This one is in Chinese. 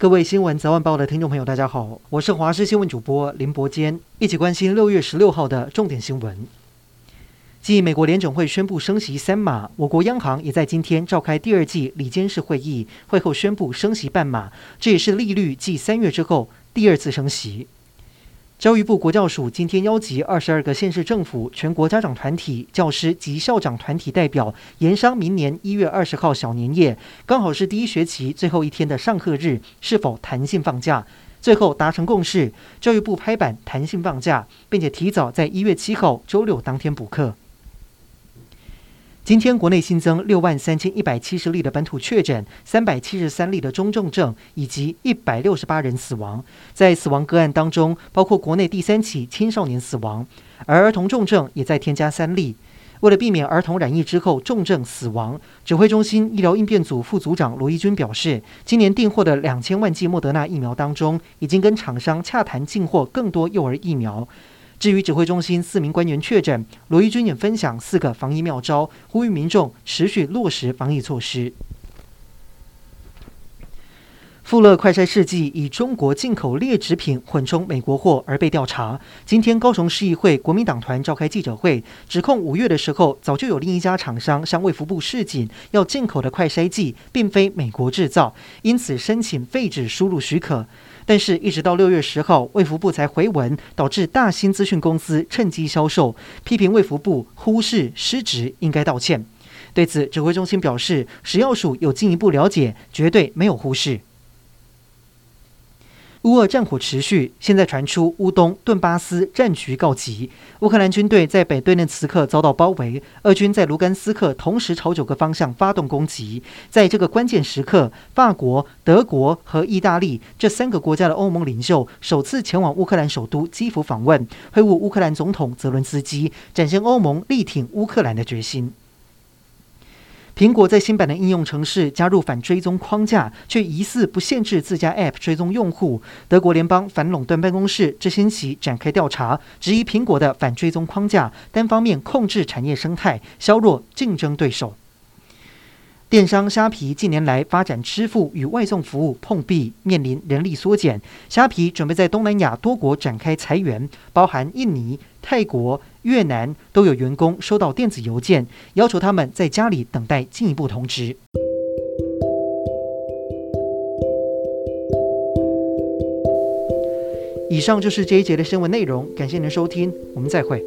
各位新闻早晚报的听众朋友，大家好，我是华视新闻主播林伯坚，一起关心六月十六号的重点新闻。继美国联准会宣布升息三码，我国央行也在今天召开第二季里监事会议，会后宣布升息半码，这也是利率继三月之后第二次升息。教育部国教署今天邀集二十二个县市政府、全国家长团体、教师及校长团体代表，研商明年一月二十号小年夜，刚好是第一学期最后一天的上课日，是否弹性放假？最后达成共识，教育部拍板弹性放假，并且提早在一月七号周六当天补课。今天国内新增六万三千一百七十例的本土确诊，三百七十三例的中重症，以及一百六十八人死亡。在死亡个案当中，包括国内第三起青少年死亡，而儿童重症也在添加三例。为了避免儿童染疫之后重症死亡，指挥中心医疗应变组副组长罗一军表示，今年订货的两千万剂莫德纳疫苗当中，已经跟厂商洽谈进货更多幼儿疫苗。至于指挥中心四名官员确诊，罗一军也分享四个防疫妙招，呼吁民众持续落实防疫措施。富乐快筛试剂以中国进口劣质品混充美国货而被调查。今天高雄市议会国民党团召开记者会，指控五月的时候早就有另一家厂商向卫福部示警，要进口的快筛剂并非美国制造，因此申请废止输入许可。但是，一直到六月十号，卫福部才回文，导致大新资讯公司趁机销售，批评卫福部忽视失职，应该道歉。对此，指挥中心表示，食药署有进一步了解，绝对没有忽视。乌俄战火持续，现在传出乌东顿巴斯战局告急。乌克兰军队在北顿涅茨克遭到包围，俄军在卢甘斯克同时朝九个方向发动攻击。在这个关键时刻，法国、德国和意大利这三个国家的欧盟领袖首次前往乌克兰首都基辅访问，会晤乌克兰总统泽伦斯基，展现欧盟力挺乌克兰的决心。苹果在新版的应用程式加入反追踪框架，却疑似不限制自家 App 追踪用户。德国联邦反垄断办公室这星期展开调查，质疑苹果的反追踪框架单方面控制产业生态，削弱竞争对手。电商虾皮近年来发展支付与外送服务碰壁，面临人力缩减。虾皮准备在东南亚多国展开裁员，包含印尼、泰国、越南都有员工收到电子邮件，要求他们在家里等待进一步通知。以上就是这一节的新闻内容，感谢您的收听，我们再会。